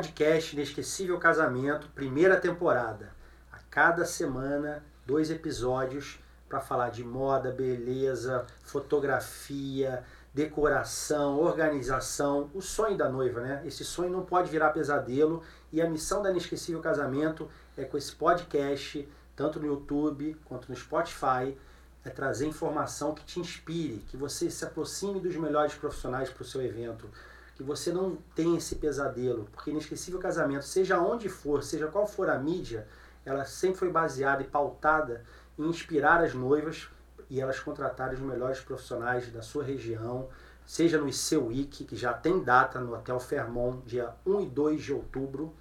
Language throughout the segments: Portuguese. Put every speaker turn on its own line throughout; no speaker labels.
podcast Inesquecível Casamento, primeira temporada. A cada semana, dois episódios para falar de moda, beleza, fotografia, decoração, organização, o sonho da noiva, né? Esse sonho não pode virar pesadelo e a missão da Inesquecível Casamento é com esse podcast, tanto no YouTube quanto no Spotify, é trazer informação que te inspire, que você se aproxime dos melhores profissionais para o seu evento, que você não tenha esse pesadelo, porque Inesquecível Casamento, seja onde for, seja qual for a mídia, ela sempre foi baseada e pautada em inspirar as noivas e elas contratarem os melhores profissionais da sua região, seja no IC Week, que já tem data no Hotel Fairmont, dia 1 e 2 de outubro,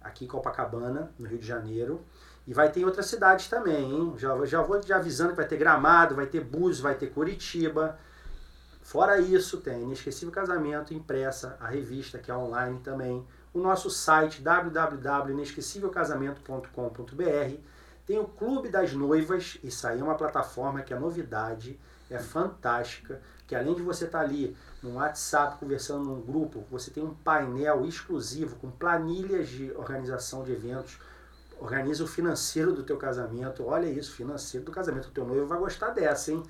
aqui em Copacabana, no Rio de Janeiro. E vai ter em outras cidades também, hein? Já, já vou te avisando que vai ter Gramado, vai ter Búzios, vai ter Curitiba. Fora isso, tem Inesquecível Casamento impressa, a revista que é online também, o nosso site www.inesquecívelcasamento.com.br tem o Clube das Noivas, isso aí é uma plataforma que é novidade, é fantástica, que além de você estar tá ali no WhatsApp conversando num grupo, você tem um painel exclusivo com planilhas de organização de eventos, organiza o financeiro do teu casamento, olha isso, financeiro do casamento do teu noivo vai gostar dessa, hein?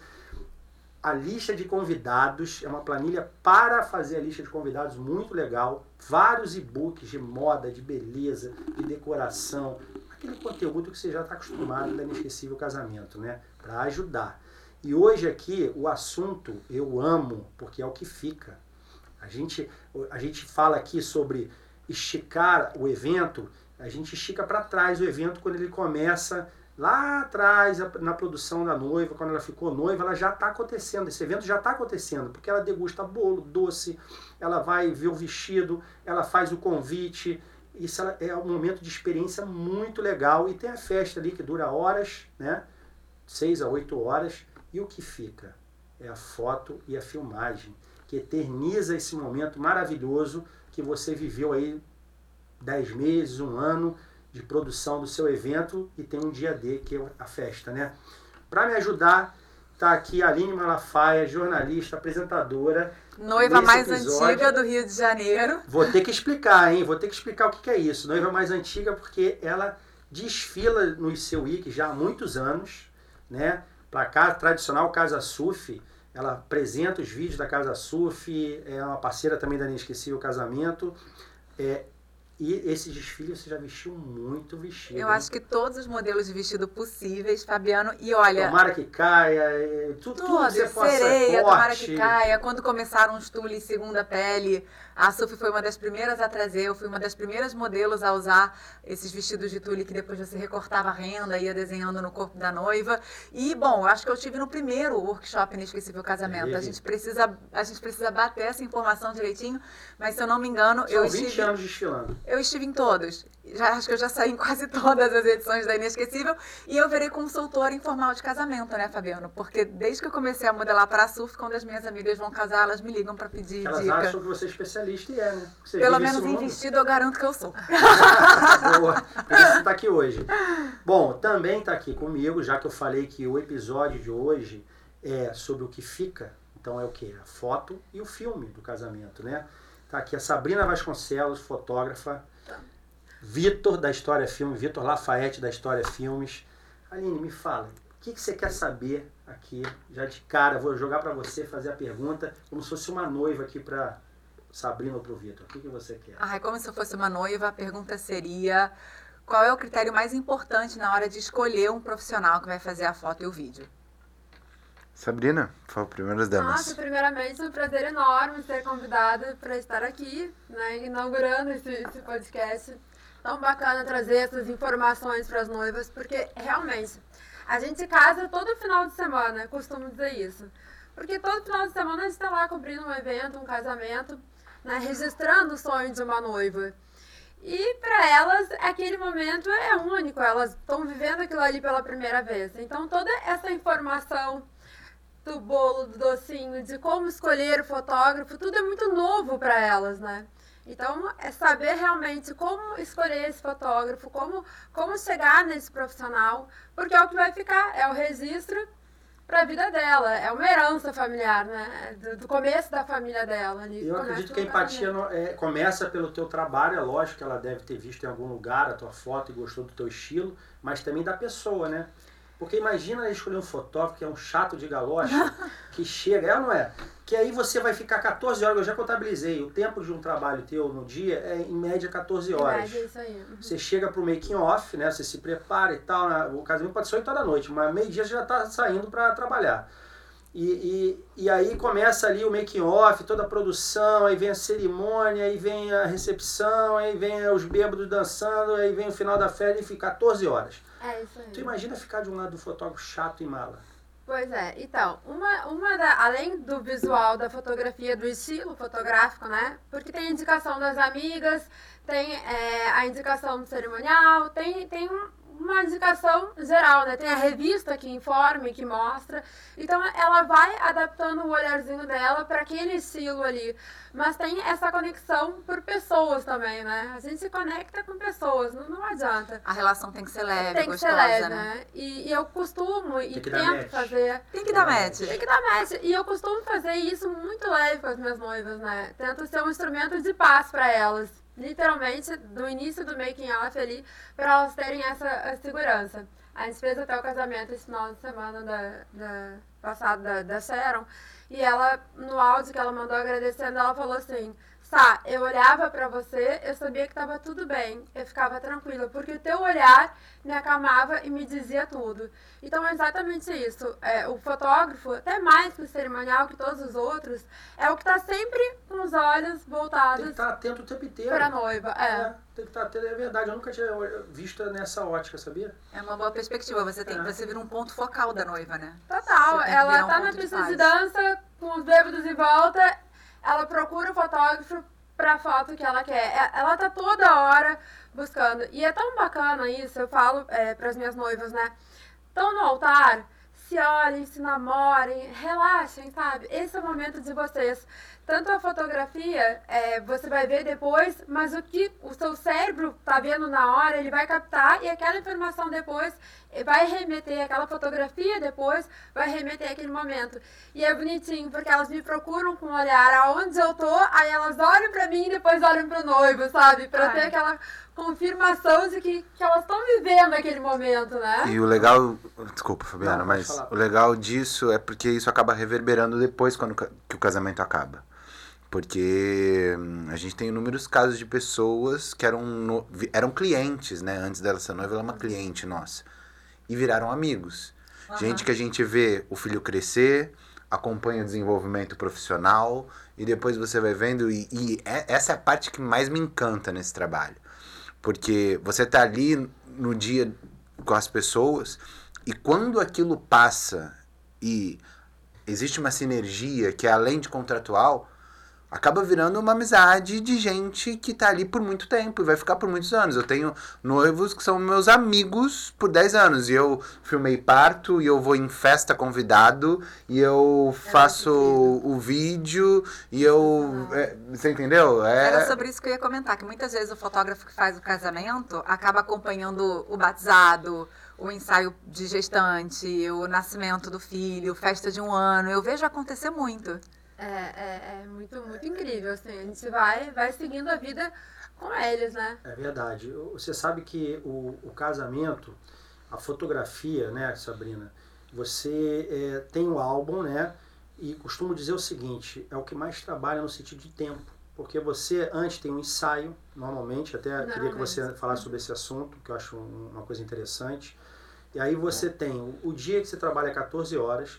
A lista de convidados é uma planilha para fazer a lista de convidados muito legal, vários e-books de moda, de beleza, de decoração, aquele conteúdo que você já está acostumado da Inesquecível Casamento, né? Para ajudar. E hoje aqui o assunto eu amo, porque é o que fica. A gente, a gente fala aqui sobre esticar o evento, a gente estica para trás o evento quando ele começa lá atrás na produção da noiva, quando ela ficou noiva, ela já está acontecendo, esse evento já está acontecendo, porque ela degusta bolo, doce, ela vai ver o vestido, ela faz o convite, isso é um momento de experiência muito legal. E tem a festa ali que dura horas, né? seis a oito horas. E o que fica? É a foto e a filmagem, que eterniza esse momento maravilhoso que você viveu aí dez meses, um ano de produção do seu evento e tem um dia D, que é a festa, né? Para me ajudar, tá aqui a Aline Malafaia, jornalista, apresentadora
Noiva mais episódio. antiga do Rio de Janeiro.
Vou ter que explicar, hein? Vou ter que explicar o que, que é isso. Noiva mais antiga porque ela desfila no seu Week já há muitos anos, né? Para casa tradicional Casa Suf, ela apresenta os vídeos da Casa Suf, é uma parceira também da Inesquecível Casamento. É, e esse desfile você já vestiu muito vestido.
Eu acho que todos os modelos de vestido possíveis, Fabiano. E olha.
Tomara que caia, tudo, tudo, tudo que você
possa. Sereia, tomara que caia. Quando começaram os tules segunda pele, a Sophie foi uma das primeiras a trazer, eu fui uma das primeiras modelos a usar esses vestidos de tule que depois você recortava a renda, ia desenhando no corpo da noiva. E, bom, acho que eu tive no primeiro workshop Inesquecível Casamento. A gente precisa, a gente precisa bater essa informação direitinho, mas se eu não me engano,
São
eu
20 estive. anos desfilando.
Eu estive em todos já acho que eu já saí em quase todas as edições da Inesquecível e eu virei consultora informal de casamento, né, Fabiano? Porque desde que eu comecei a modelar para a surf, quando as minhas amigas vão casar, elas me ligam para pedir
elas
dica.
Elas acham que você é especialista e é, né?
Você Pelo menos em vestido eu garanto que eu sou.
Boa, por isso está aqui hoje. Bom, também está aqui comigo, já que eu falei que o episódio de hoje é sobre o que fica, então é o que? A foto e o filme do casamento, né? Tá aqui a Sabrina Vasconcelos, fotógrafa, Vitor da História Filme, Vitor Lafayette da História Filmes. Aline, me fala, o que, que você quer saber aqui? Já de cara, vou jogar para você fazer a pergunta como se fosse uma noiva aqui para Sabrina ou para o Vitor. O que, que você quer?
Ah, como se fosse uma noiva, a pergunta seria qual é o critério mais importante na hora de escolher um profissional que vai fazer a foto e o vídeo?
Sabrina, por favor, primeiras damas.
Nossa, primeiramente, é um prazer enorme ser convidada para estar aqui, né, inaugurando esse, esse podcast tão bacana trazer essas informações para as noivas, porque realmente a gente casa todo final de semana, costumo dizer isso. Porque todo final de semana a gente está lá cobrindo um evento, um casamento, né, registrando o sonho de uma noiva. E para elas, aquele momento é único, elas estão vivendo aquilo ali pela primeira vez. Então, toda essa informação do bolo, do docinho, de como escolher o fotógrafo, tudo é muito novo para elas, né? Então, é saber realmente como escolher esse fotógrafo, como, como chegar nesse profissional, porque é o que vai ficar, é o registro para a vida dela. É uma herança familiar, né? Do, do começo da família dela. Ali.
Eu acredito que a empatia no, é, começa pelo teu trabalho, é lógico que ela deve ter visto em algum lugar a tua foto e gostou do teu estilo, mas também da pessoa, né? Porque imagina escolher um fotógrafo que é um chato de galocha, que chega, é ou não é? Que aí você vai ficar 14 horas, eu já contabilizei, o tempo de um trabalho teu no dia é em média 14 horas.
Média, isso aí. Uhum.
Você chega pro making off, né? Você se prepara e tal, né? o casamento pode ser 8 horas da noite, mas meio dia você já está saindo para trabalhar. E, e, e aí começa ali o making off, toda a produção, aí vem a cerimônia, aí vem a recepção, aí vem os bêbados dançando, aí vem o final da festa e fica 14 horas.
É isso aí.
Tu imagina ficar de um lado do fotógrafo chato e mala.
Pois é, então, uma, uma da, além do visual da fotografia, do estilo fotográfico, né? Porque tem a indicação das amigas, tem é, a indicação do cerimonial, tem, tem um, uma indicação geral, né? Tem a revista que informa e que mostra. Então ela vai adaptando o olharzinho dela para aquele estilo ali. Mas tem essa conexão por pessoas também, né? A gente se conecta com pessoas, não, não adianta.
A relação tem que ser leve,
tem que
gostosa,
ser leve,
né?
né? E, e eu costumo e tento
match.
fazer.
Tem que dar match.
Tem que dar match. E eu costumo fazer isso muito leve com as minhas noivas, né? Tento ser um instrumento de paz para elas. Literalmente, do início do making off ali, para elas terem essa segurança. A gente fez até o casamento esse final de semana da, da passado da, da Sharon. E ela, no áudio que ela mandou agradecendo, ela falou assim: Sá, eu olhava pra você, eu sabia que tava tudo bem, eu ficava tranquila, porque o teu olhar me acalmava e me dizia tudo. Então é exatamente isso. É, o fotógrafo, até mais que o cerimonial, que todos os outros, é o que tá sempre com os olhos
Tem que
voltados
estar atento o tempo inteiro.
pra noiva. É.
É, tem que estar atento, é verdade. Eu nunca tinha visto nessa ótica, sabia?
É uma boa perspectiva. Você tem,
É.
você vira um ponto focal da noiva, né?
Total. Ela
um
tá na
de
pista de
paz.
dança, com os bêbados em volta, ela procura o fotógrafo pra foto que ela quer. É- Ela tá toda hora buscando. E é tão bacana isso, eu falo é, pras minhas noivas, né? Estão no altar, se olhem, se namorem, relaxem, sabe? Esse é o momento de vocês. Tanto a fotografia, é, você vai ver depois, mas o que o seu cérebro tá vendo na hora, ele vai captar e aquela informação depois vai remeter, aquela fotografia depois vai remeter aquele momento. E é bonitinho, porque elas me procuram com o olhar aonde eu tô, aí elas olham pra mim e depois olham pro noivo, sabe? Pra
Ai.
ter aquela confirmação de que, que elas estão vivendo aquele momento, né?
E o legal. Desculpa, Fabiana,
Não,
mas
falar.
o legal disso é porque isso acaba reverberando depois quando que o casamento acaba. Porque hum, a gente tem inúmeros casos de pessoas que eram, no- eram clientes, né? Antes dela ser noiva, ela é uma cliente nossa. E viraram amigos. Gente que a gente vê o filho crescer, acompanha o desenvolvimento profissional, e depois você vai vendo. E, e é- essa é a parte que mais me encanta nesse trabalho. Porque você tá ali no dia com as pessoas, e quando aquilo passa e existe uma sinergia que é além de contratual, acaba virando uma amizade de gente que tá ali por muito tempo e vai ficar por muitos anos. Eu tenho noivos que são meus amigos por 10 anos e eu filmei parto e eu vou em festa convidado e eu faço o vídeo e eu é, você entendeu? É,
Era sobre isso que eu ia comentar, que muitas vezes o fotógrafo que faz o casamento acaba acompanhando o batizado, o ensaio de gestante, o nascimento do filho, festa de um ano. Eu vejo acontecer muito.
É, é, é muito, muito incrível, assim. A gente vai, vai seguindo a vida com eles, né?
É verdade. Você sabe que o, o casamento, a fotografia, né, Sabrina? Você é, tem o álbum, né? E costumo dizer o seguinte: é o que mais trabalha no sentido de tempo. Porque você antes tem um ensaio, normalmente, até queria que
Normalmente.
você falasse sobre esse assunto, que eu acho um- uma coisa interessante. E aí você tem o, o dia que você trabalha 14 horas,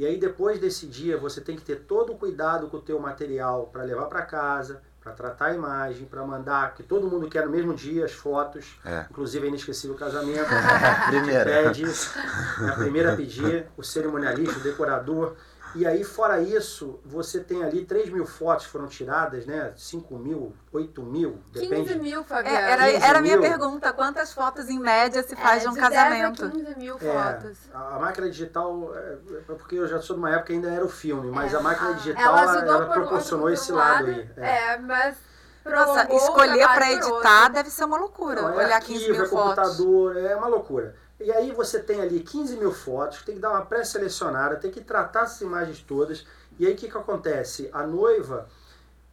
e aí depois desse dia você tem que ter todo o cuidado com o teu material para levar para casa, para tratar a imagem, para mandar, que todo mundo quer no mesmo dia as fotos,
É.
inclusive é inesquecível o casamento.
Primeira.
Pede, é a primeira a pedir, o cerimonialista, o decorador. E aí, fora isso, você tem ali 3 mil fotos que foram tiradas, né? 5 mil, 8 mil,
15
depende.
mil,
É,
Fabiana.
era,
15
era a minha pergunta, quantas fotos em média se faz
É,
de um
de 10
casamento?
a 15 mil
É,
fotos.
a a máquina digital, é é porque eu já sou de uma época que ainda era o filme, mas
É,
a máquina
a-
digital
ela
ela, ela
por-
proporcionou
por
esse lado
lado,
aí.
É, mas
Nossa, escolher
por
editar deve ser uma loucura.
Não, é
Olhar
arquivo,
15 mil
é
fotos.
computador, é uma loucura. E aí você tem ali 15 mil fotos, tem que dar uma pré-selecionada, tem que tratar essas imagens todas. E aí o que, que acontece? A noiva,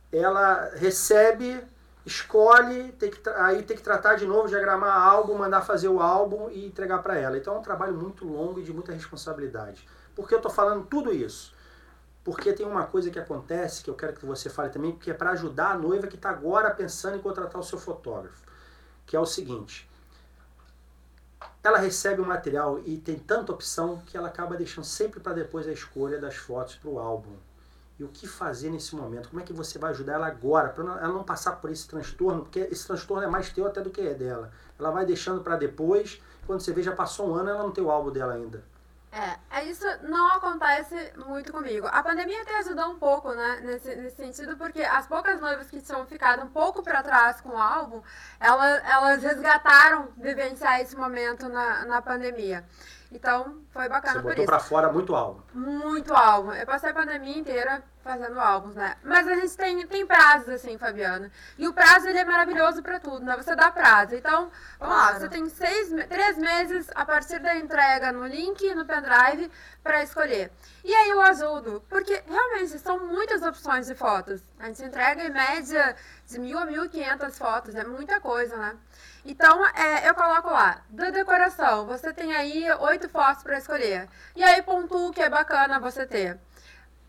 ela recebe, escolhe, tem que, aí tem que tratar de novo, diagramar álbum, mandar fazer o álbum e entregar para ela. Então é um trabalho muito longo e de muita responsabilidade. Por que eu estou falando tudo isso? Porque tem uma coisa que acontece que eu quero que você fale também, que é para ajudar a noiva que está agora pensando em contratar o seu fotógrafo. Que é o seguinte: ela recebe o material e tem tanta opção que ela acaba deixando sempre para depois a escolha das fotos para o álbum. E o que fazer nesse momento? Como é que você vai ajudar ela agora, para ela não passar por esse transtorno? Porque esse transtorno é mais teu até do que é dela. Ela vai deixando para depois, quando você vê já passou um ano, ela não tem o álbum dela ainda.
É, é, isso não acontece muito comigo. A pandemia até ajudou um pouco, né, nesse, nesse sentido, porque as poucas noivas que tinham ficado um pouco para trás com o álbum, elas, elas resgataram vivenciar esse momento na, na pandemia. Então, foi bacana Você isso.
pra fora muito álbum.
Muito álbum. Eu passei a pandemia inteira fazendo álbuns, né? Mas a gente tem, tem prazos, assim, Fabiana. E o prazo, ele é maravilhoso para tudo, né? Você dá prazo. Então, vamos claro. lá, você tem seis, três meses a partir da entrega no link e no pendrive para escolher. E aí eu ajudo, porque realmente são muitas opções de fotos. A gente entrega em média de mil a mil e quinhentas fotos, é muita coisa, né? Então, é, eu coloco lá, da decoração, você tem aí oito fotos para escolher. E aí pontuo que é bacana você ter.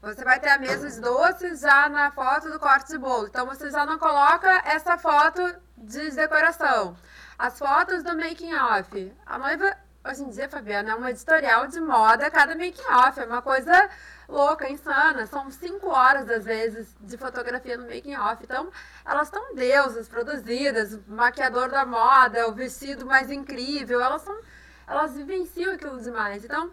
Você vai ter a mesa de doces já na foto do corte de bolo. Então, você já não coloca essa foto de decoração. As fotos do making off. A noiva, hoje em dia, Fabiana, é um editorial de moda cada making off. É uma coisa louca, insana. São cinco horas, às vezes, de fotografia no making off. Então, elas estão deusas, produzidas, o maquiador da moda, o vestido mais incrível. Elas são. Elas vivenciam aquilo demais. Então,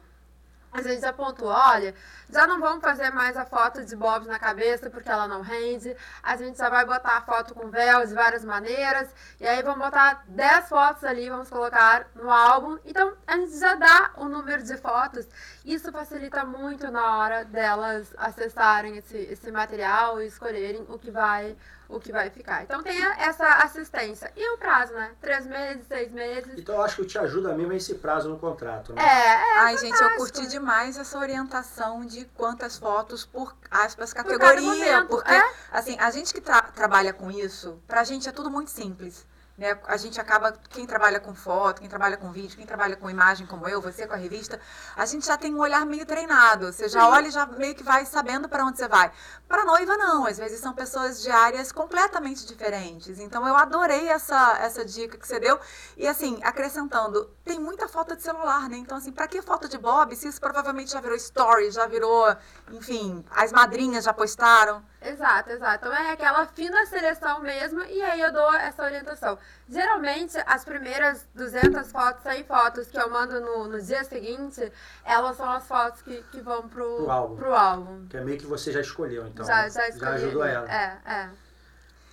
a gente apontou, olha, já não vamos fazer mais a foto de bobs na cabeça porque ela não rende. A gente já vai botar a foto com véus de várias maneiras. E aí vamos botar 10 fotos ali, vamos colocar no álbum. Então a gente já dá o número de fotos. Isso facilita muito na hora delas acessarem esse, esse material e escolherem o que vai o que vai ficar. Então tem essa assistência. E o prazo, né? Três meses, seis meses.
Então eu acho que te ajuda mesmo esse prazo no contrato, né?
É, é Ai, gente, eu curti demais essa orientação de quantas fotos por aspas categoria. Por porque, é? assim, a gente que tra trabalha com isso, pra gente é tudo muito simples. Né? A gente acaba, quem trabalha com foto, quem trabalha com vídeo, quem trabalha com imagem como eu, você com a revista, a gente já tem um olhar meio treinado. Você já olha e já meio que vai sabendo para onde você vai. Para noiva, não. Às vezes são pessoas de áreas completamente diferentes. Então eu adorei essa, essa dica que você deu. E assim, acrescentando, tem muita foto de celular, né? Então, assim, para que foto de Bob se isso provavelmente já virou story, já virou, enfim, as madrinhas já postaram?
Exato, exato. Então é aquela fina seleção mesmo e aí eu dou essa orientação. Geralmente, as primeiras 200 fotos, 100 fotos que eu mando no, no dia seguinte, elas são as fotos que, que vão pro, pro, álbum. pro álbum.
Que é meio que você já escolheu, então.
Já, já, escolhi,
já ajudou ela.
É, é.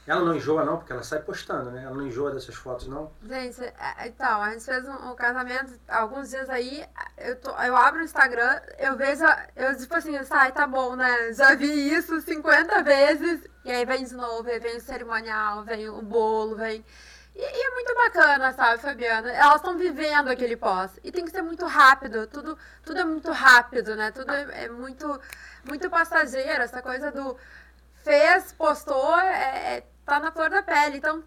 Ela não enjoa não, porque ela sai postando, né? Ela não enjoa dessas fotos, não?
Gente, é, então, a gente fez um, um casamento alguns dias aí, eu, tô, eu abro o Instagram, eu vejo, eu tipo assim, sai, tá bom, né? Já vi isso 50 vezes, e aí vem de novo, vem o cerimonial, vem o bolo, vem... E, e, é muito bacana, sabe, Fabiana? Elas estão vivendo aquele pós. E tem que ser muito rápido. Tudo, tudo é muito rápido, né? Tudo é, é muito, muito passageiro. Essa coisa do fez, postou, é, é tá na flor da pele. Então,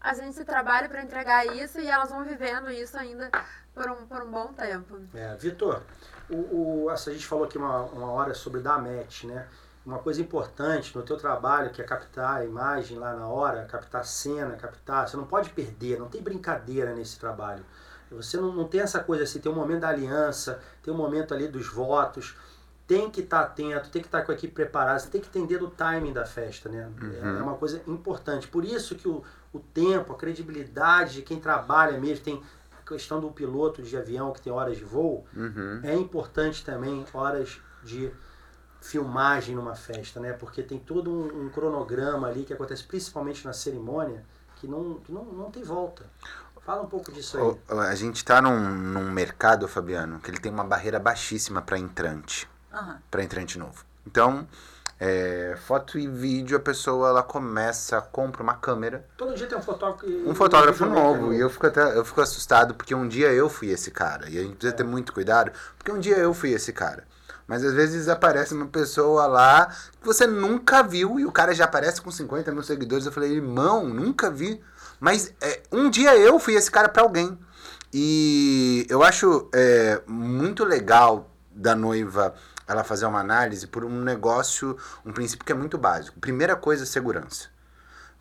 a gente trabalha para entregar isso e elas vão vivendo isso ainda por um, por um bom tempo.
É, Vitor, o, o, a gente falou aqui uma, uma hora sobre dar match, né? Uma coisa importante no teu trabalho, que é captar a imagem lá na hora, captar a cena, captar... Você não pode perder, não tem brincadeira nesse trabalho. Você não, não tem essa coisa assim, tem um momento da aliança, tem um momento ali dos votos tem que estar tá atento, tem que estar tá com a equipe preparada, você tem que entender do timing da festa, né? Uhum. É uma coisa importante. Por isso que o, o tempo, a credibilidade de quem trabalha mesmo, tem a questão do piloto de avião que tem horas de voo,
uhum.
é importante também horas de filmagem numa festa, né? Porque tem todo um, um cronograma ali que acontece principalmente na cerimônia que não, que não, não tem volta. Fala um pouco disso aí.
A gente está num, num mercado, Fabiano, que ele tem uma barreira baixíssima para entrante
uhum.
para entrante novo. Então, É, foto e vídeo, a pessoa ela começa, compra uma câmera.
Todo dia tem um fotógrafo.
Um fotógrafo novo. E eu fico até eu fico assustado porque um dia eu fui esse cara. E a gente precisa é. ter muito cuidado, porque um dia eu fui esse cara. Mas às vezes aparece uma pessoa lá que você nunca viu e o cara já aparece com 50 mil seguidores. Eu falei, irmão, nunca vi. Mas é, um dia eu fui esse cara para alguém. E eu acho é, muito legal da noiva ela fazer uma análise por um negócio, um princípio que é muito básico. Primeira coisa, segurança.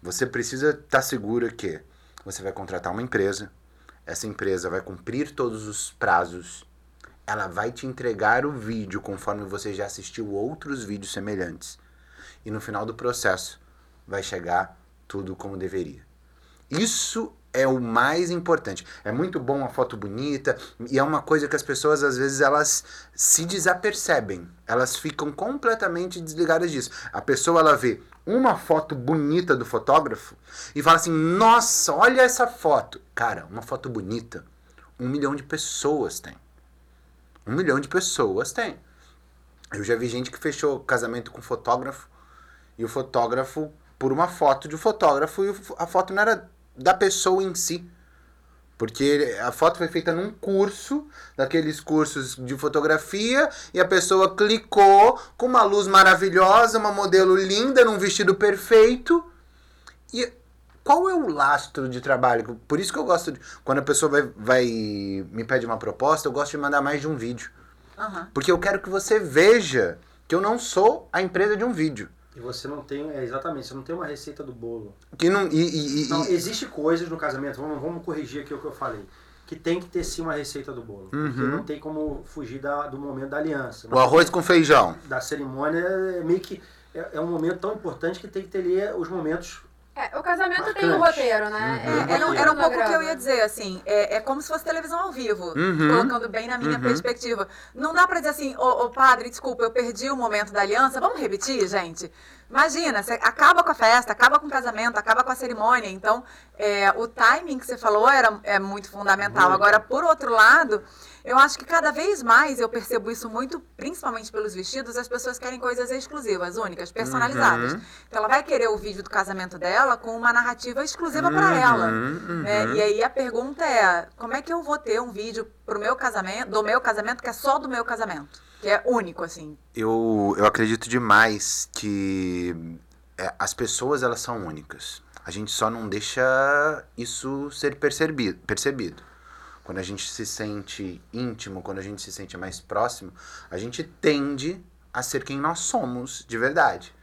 Você precisa estar tá segura que você vai contratar uma empresa, essa empresa vai cumprir todos os prazos, ela vai te entregar o vídeo conforme você já assistiu outros vídeos semelhantes. E no final do processo vai chegar tudo como deveria. Isso é o mais importante. É muito bom a foto bonita e é uma coisa que as pessoas às vezes elas se desapercebem. Elas ficam completamente desligadas disso. A pessoa ela vê uma foto bonita do fotógrafo e fala assim: "Nossa, olha essa foto". Cara, uma foto bonita, um milhão de pessoas tem. Um milhão de pessoas tem. Eu já vi gente que fechou casamento com fotógrafo e o fotógrafo por uma foto de um fotógrafo e a foto não era da pessoa em si. Porque a foto foi feita num curso, daqueles cursos de fotografia, e a pessoa clicou com uma luz maravilhosa, uma modelo linda, num vestido perfeito. E qual é o lastro de trabalho? Por isso que eu gosto de. Quando a pessoa vai, vai me pede uma proposta, eu gosto de mandar mais de um vídeo. Uhum. Porque eu quero que você veja que eu não sou a empresa de um vídeo.
E você não tem, é, exatamente, você não tem uma receita do bolo.
Que não, e, e,
não, existe coisas no casamento, vamos, vamos corrigir aqui o que eu falei, que tem que ter sim uma receita do bolo. Uhum. Porque não tem como fugir da, do momento da aliança.
O arroz com feijão.
Da cerimônia é meio que, é, é um momento tão importante que tem que ter ali os momentos
é, o casamento Marcante. tem um roteiro, né?
Uhum. É, era, era, um pouco o que eu ia dizer, assim. É, é como se fosse televisão ao vivo, uhum. colocando bem na minha uhum. perspectiva. Não dá pra dizer assim, ô, ô, padre, desculpa, eu perdi o momento da aliança. Vamos repetir, gente? Imagina, você acaba com a festa, acaba com o casamento, acaba com a cerimônia. Então, é, o timing que você falou era, é muito fundamental. Muito. Agora, por outro lado, eu acho que cada vez mais eu percebo isso muito, principalmente pelos vestidos, as pessoas querem coisas exclusivas, únicas, personalizadas. Uhum. Então ela vai querer o vídeo do casamento dela com uma narrativa exclusiva uhum, para ela. Uhum. Né? E aí a pergunta é: como é que eu vou ter um vídeo pro meu casamento, do meu casamento, que é só do meu casamento? Que é único, assim.
Eu, eu acredito demais que é, as pessoas elas são únicas. A gente só não deixa isso ser percebido. percebido. Quando a gente se sente íntimo, quando a gente se sente mais próximo, a gente tende a ser quem nós somos de verdade.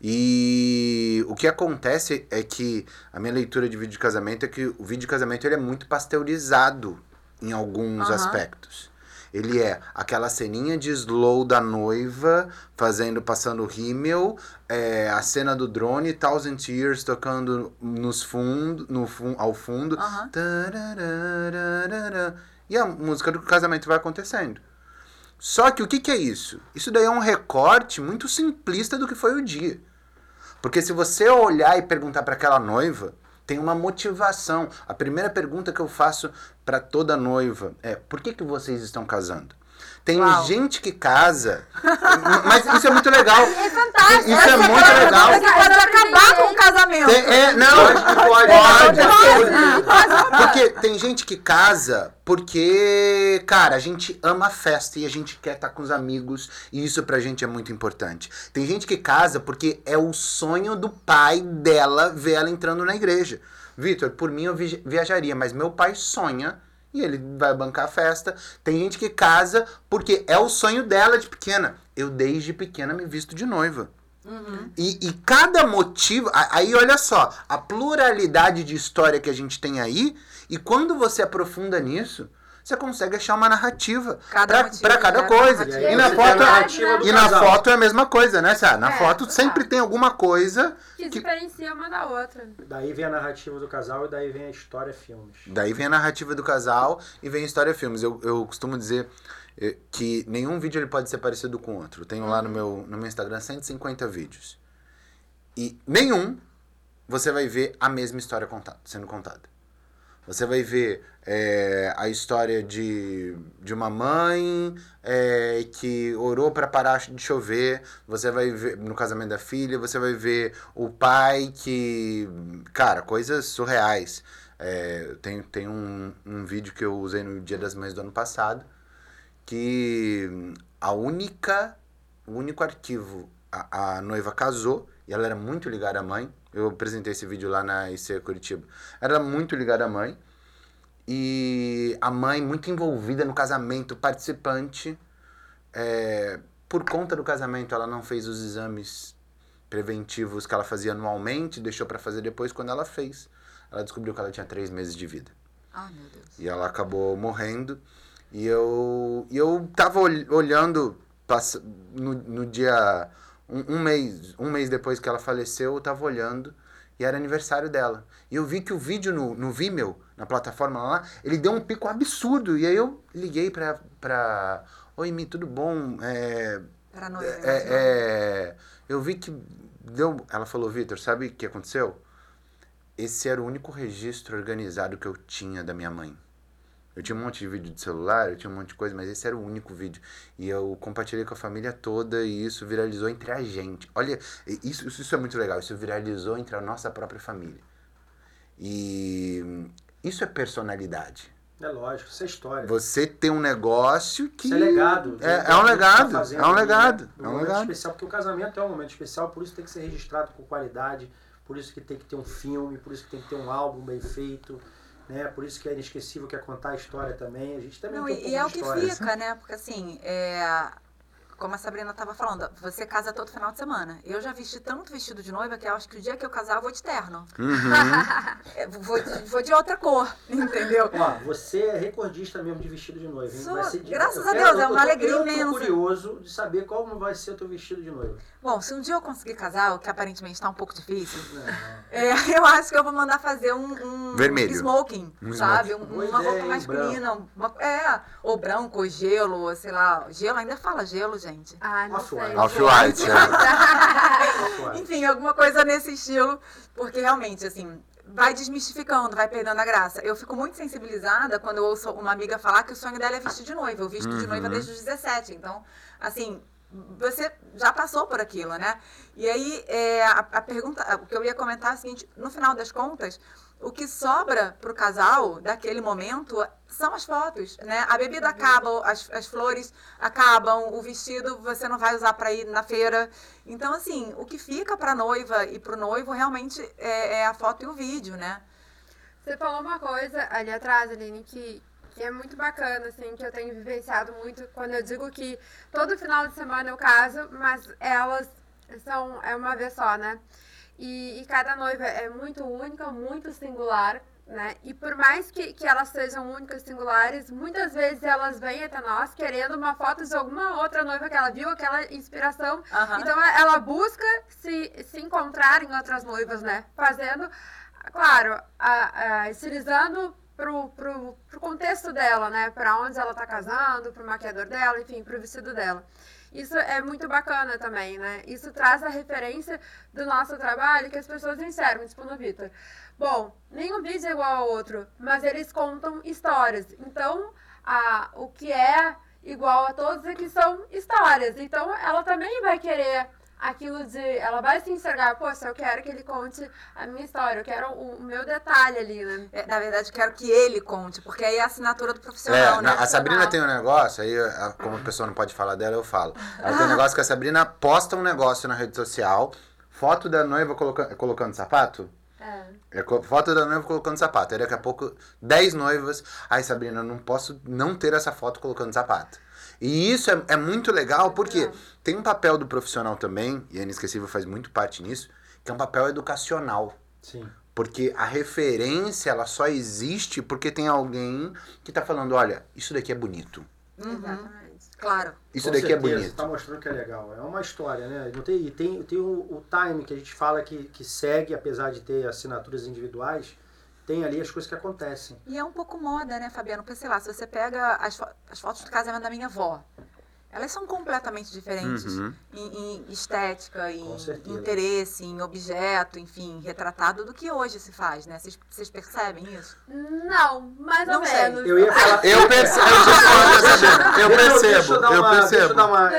E o que acontece é que a minha leitura de vídeo de casamento é que o vídeo de casamento ele é muito pasteurizado em alguns uhum. aspectos. Ele é aquela ceninha de slow da noiva fazendo, passando rímel, é, a cena do drone, Thousand Tears tocando nos fundo, no fun, ao fundo. Uhum. E a música do casamento vai acontecendo. Só que o que, que é isso? Isso daí é um recorte muito simplista do que foi o dia. Porque se você olhar e perguntar para aquela noiva, tem uma motivação. A primeira pergunta que eu faço para toda noiva é: por que, que vocês estão casando? Tem Uau. gente que casa, mas isso é muito legal.
É fantástico.
Isso é, é muito legal.
Você pode acabar com o casamento.
Tem, é, não, pode, pode, pode. Porque tem gente que casa porque, cara, a gente ama a festa e a gente quer estar com os amigos e isso pra gente é muito importante. Tem gente que casa porque é o sonho do pai dela ver ela entrando na igreja. Vitor, por mim eu viajaria, mas meu pai sonha e ele vai bancar a festa. Tem gente que casa porque é o sonho dela de pequena. Eu, desde pequena, me visto de noiva. Uhum. E, e cada motivo. Aí, olha só, a pluralidade de história que a gente tem aí. E quando você aprofunda nisso, você consegue achar uma narrativa para cada coisa. E, e na foto, é e na foto é a mesma coisa, né, Sá? Na é, foto sempre tem alguma coisa
que, que diferencia uma da outra.
Daí vem a narrativa do casal e daí vem a história filmes.
Daí vem a narrativa do casal e vem a história filmes. Eu, eu costumo dizer eh, que nenhum vídeo ele pode ser parecido com o outro. Eu tenho lá no meu, no meu Instagram 150 vídeos. E nenhum você vai ver a mesma história contada, sendo contada. Você vai ver é, a história de, de uma mãe é, que orou para parar de chover. Você vai ver no casamento da filha, você vai ver o pai que. Cara, coisas surreais. É, tem tem um, um vídeo que eu usei no Dia das Mães do ano passado que a única. O único arquivo. A, a noiva casou e ela era muito ligada à mãe. Eu apresentei esse vídeo lá na IC Curitiba. Ela era muito ligada à mãe e a mãe muito envolvida no casamento, participante. É, por conta do casamento, ela não fez os exames preventivos que ela fazia anualmente, deixou para fazer depois. Quando ela fez, ela descobriu que ela tinha três meses de vida.
Ah, meu Deus.
E ela acabou morrendo. E eu, e eu tava olhando no, no dia. Um, um, mês, um mês depois que ela faleceu, eu tava olhando e era aniversário dela. E eu vi que o vídeo no, no Vimeo na plataforma lá, ele deu um pico absurdo. E aí eu liguei pra. pra Oi, Mi, tudo bom? É,
pra noiva.
É, é, é, eu vi que deu. Ela falou, Vitor, sabe o que aconteceu? Esse era o único registro organizado que eu tinha da minha mãe. Eu tinha um monte de vídeo de celular, eu tinha um monte de coisa, mas esse era o único vídeo. E eu compartilhei com a família toda e isso viralizou entre a gente. Olha, isso, isso é muito legal, isso viralizou entre a nossa própria família. E isso é personalidade.
É lógico, isso é história.
Você tem um negócio que.
Isso é legado.
É, é um legado. Tá é um legado.
Né?
É um legado.
especial, porque o casamento é um momento especial, por isso tem que ser registrado com qualidade, por isso que tem que ter um filme, por isso que tem que ter um álbum bem feito. Né? Por isso que é inesquecível que é contar a história também. A gente também
Não,
tem um
e é o
que
fica, né? Porque assim, é, como a Sabrina estava falando, você casa todo final de semana. Eu já vesti tanto vestido de noiva que eu acho que o dia que eu casar eu vou de terno.
Uhum.
Vou, de, vou de outra cor, entendeu?
Ó, você é recordista mesmo de vestido de noiva.
Sou,
vai ser de...
graças a Deus, é uma alegria
eu
imensa.
Eu curioso de saber como vai ser o teu vestido de noiva.
Bom, se um dia eu conseguir casar, o que aparentemente está um pouco difícil, é, eu acho que eu vou mandar fazer um, um
Vermelho.
smoking,
Um
sabe?
smoking.
Um- uma
ideia,
roupa masculina. uma- é, ou branco, ou gelo, ou sei lá. Gelo, ainda fala gelo, gente.
Ah, não sei.
Off-white.
Off-white. é.
Enfim, alguma coisa nesse estilo, porque realmente, assim, vai desmistificando, vai perdendo a graça. Eu fico muito sensibilizada quando eu ouço uma amiga falar que o sonho dela é vestir de noiva. Eu visto de noiva
Uhum.
desde os 17. Então, assim, você já passou por aquilo, né? E aí, é, a, a pergunta, o que eu ia comentar é o seguinte: no final das contas, o que sobra para o casal daquele momento são as fotos, né? A bebida acaba, as, as flores acabam, o vestido você não vai usar para ir na feira. Então, assim, o que fica para a noiva e para o noivo realmente é, é a foto e o vídeo, né?
Você falou uma coisa ali atrás, Aline, que, que é muito bacana, assim, que eu tenho vivenciado muito quando eu digo que todo final de semana eu caso, mas elas são é uma vez só, né? E, e cada noiva é muito única, muito singular, né? E por mais que, que elas sejam únicas, singulares, muitas vezes elas vêm até nós querendo uma foto de alguma outra noiva que ela viu, aquela inspiração.
Aham.
Então ela busca se, se encontrar em outras noivas, né? Fazendo, claro, a, a, estilizando pro, pro, pro contexto dela, né? Para onde ela tá casando, pro maquiador dela, enfim, pro vestido dela. Isso é muito bacana também, né? Isso traz a referência do nosso trabalho que as pessoas enxergam, tipo no Vitor. Bom, nenhum vídeo é igual ao outro, mas eles contam histórias. Então, a, o que é igual a todos é que são histórias. Então, ela também vai querer aquilo de. Ela vai se enxergar, poxa, eu quero que ele conte a minha história, eu quero o, o meu detalhe ali, né?
É, na verdade, quero que ele conte, porque aí é a assinatura do profissional,
É,
né?
a Sabrina tem um negócio, aí como a pessoa não pode falar dela, eu falo. Ela tem um negócio que a Sabrina posta um negócio na rede social, foto da noiva coloca- colocando sapato.
É.
É foto da noiva colocando sapato. Aí daqui a pouco, 10 noivas. Ai, Sabrina, eu não posso não ter essa foto colocando sapato. E isso é, é muito legal porque tem um papel do profissional também, e a Inesquecível faz muito parte nisso, que é um papel educacional.
Sim.
Porque a referência, ela só existe porque tem alguém que tá falando, olha, isso daqui é bonito.
Uhum,
Exatamente.
claro.
Isso
Com
daqui é
certeza,
bonito.
Tá mostrando que é legal. É uma história, né? Não tem, e tem, tem o, o time que a gente fala que, que segue, apesar de ter assinaturas individuais, tem ali as coisas que acontecem.
E é um pouco moda, né, Fabiano? Porque, sei lá, se você pega as, fo- as fotos do casamento da minha avó, elas são completamente diferentes uhum. em, em, estética, em interesse, em objeto, enfim, retratado do que hoje se faz, né? Vocês, percebem isso?
Não, mais ou Não menos.
Eu ia falar. eu percebo. eu percebo. Eu, eu percebo. Deixa eu dar uma.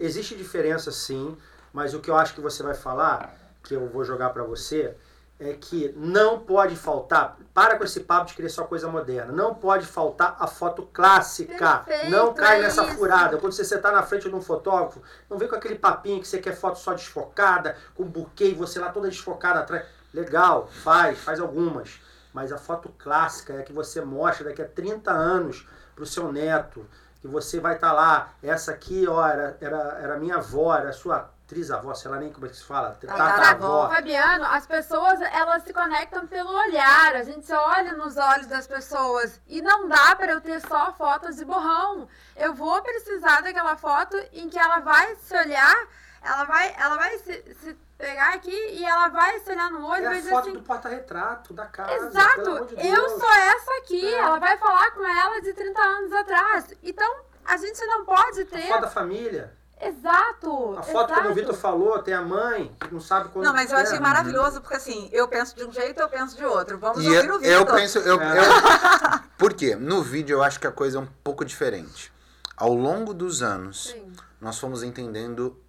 Existe diferença, sim, mas o que eu acho que você vai falar, que eu vou jogar para você, é que não pode faltar, para com esse papo de querer só coisa moderna, não pode faltar a foto clássica.
Perfeito,
não cai é nessa isso. furada. Quando você está na frente de um fotógrafo, não vem com aquele papinho que você quer foto só desfocada, com buquê e você lá toda desfocada atrás. Legal, faz, faz algumas. Mas a foto clássica é a que você mostra daqui a 30 anos para o seu neto. Que você vai estar tá lá, essa aqui, ó, era, era, era minha avó, era sua trisavó, sei lá nem como é que se fala, tataravó.
Fabiano, as pessoas, elas se conectam pelo olhar, a gente olha nos olhos das pessoas e não dá para eu ter só fotos de borrão. Eu vou precisar daquela foto em que ela vai se olhar, ela vai, ela vai se, se pegar aqui e ela vai se olhar no olho
é
e vai
dizer foto assim, do porta-retrato da casa.
Exato, de eu sou essa aqui, é. ela vai falar com ela de 30 anos atrás. Então, a gente não pode ter... A
foto da família.
Exato!
A foto,
exato.
como o Vitor falou, tem a mãe que não sabe quando.
Não, mas eu achei maravilhoso, porque assim, eu penso de um jeito, eu penso de outro. Vamos
e
ouvir eu, o Vitor.
Eu penso. Eu, é. eu, por quê? No vídeo eu acho que a coisa é um pouco diferente. Ao longo dos anos, Sim. nós fomos entendendo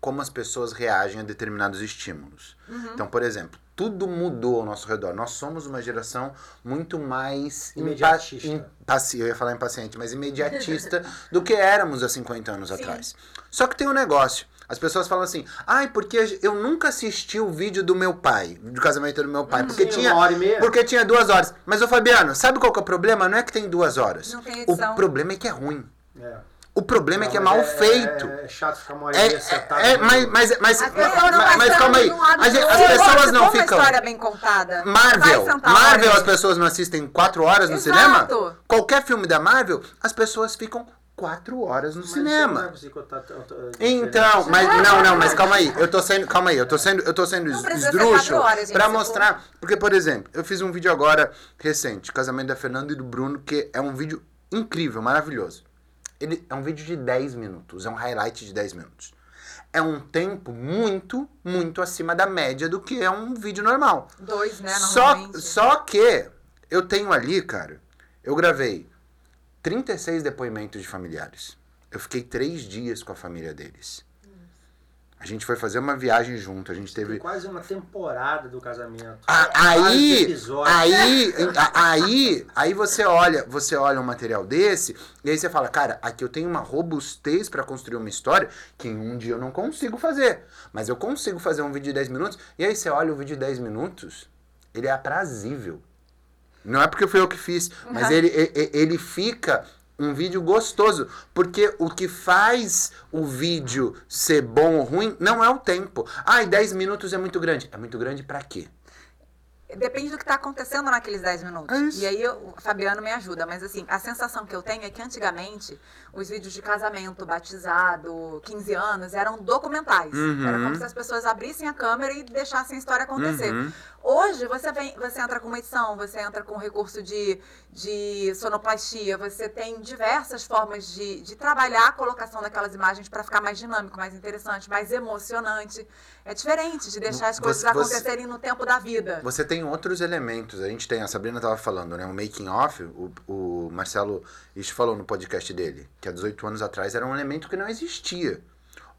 como as pessoas reagem a determinados estímulos. Uhum. Então, por exemplo, tudo mudou ao nosso redor. Nós somos uma geração muito mais
imediatista.
Impaci eu ia falar impaciente, mas imediatista do que éramos há 50 anos Sim. atrás. Só que tem um negócio. As pessoas falam assim, ai, porque eu nunca assisti o vídeo do meu pai, do casamento do meu pai, hum, porque
Sim,
tinha,
uma hora e meia.
porque tinha duas horas. Mas o Fabiano, sabe qual que é o problema? Não é que tem duas horas.
Não tem edição.
O problema é que é ruim.
É.
O problema não, é que é mal é, feito.
É, é, chato ficar uma é,
sentado. É, mas, mas, mas,
mas,
mas calma aí. As, as pessoas não ficam.
uma história bem contada.
Marvel. Marvel, as pessoas não assistem quatro horas no Exato. cinema? Qualquer filme da Marvel, as pessoas ficam quatro horas no mas cinema. Então, mas não, não, mas calma aí. Eu tô sendo, calma aí, eu tô sendo, eu tô sendo esdrúxulo para mostrar, porque por exemplo, eu fiz um vídeo agora recente, casamento da Fernanda e do Bruno, que é um vídeo incrível, maravilhoso. Ele é um vídeo de 10 minutos, é um highlight de 10 minutos. É um tempo muito, muito acima da média do que é um vídeo normal.
Dois, né?
Só, só que eu tenho ali, cara, eu gravei 36 depoimentos de familiares. Eu fiquei três dias com a família deles. A gente foi fazer uma viagem junto, a gente teve... Tem
quase uma temporada do casamento.
Ah, aí, aí, aí, aí você olha, você olha um material desse e aí você fala, cara, aqui eu tenho uma robustez para construir uma história que em um dia eu não consigo fazer, mas eu consigo fazer um vídeo de 10 minutos. E aí você olha o vídeo de 10 minutos, ele é aprazível. Não é porque foi eu que fiz, mas uhum. ele, ele, ele fica um vídeo gostoso, porque o que faz o vídeo ser bom ou ruim não é o tempo. Ai, 10 minutos é muito grande. É muito grande para quê?
Depende do que está acontecendo naqueles 10 minutos.
É
e aí eu, o Fabiano me ajuda, mas assim, a sensação que eu tenho é que antigamente os vídeos de casamento, batizado, 15 anos, eram documentais.
Uhum.
Era como se as pessoas abrissem a câmera e deixassem a história acontecer. Uhum. Hoje você vem, você entra com uma edição, você entra com recurso de, de sonoplastia, você tem diversas formas de, de trabalhar a colocação daquelas imagens para ficar mais dinâmico, mais interessante, mais emocionante. É diferente de deixar as coisas você, acontecerem no tempo da vida.
Você tem outros elementos. A gente tem, a Sabrina estava falando, né? O making off, o, o Marcelo Isto falou no podcast dele, que há 18 anos atrás era um elemento que não existia.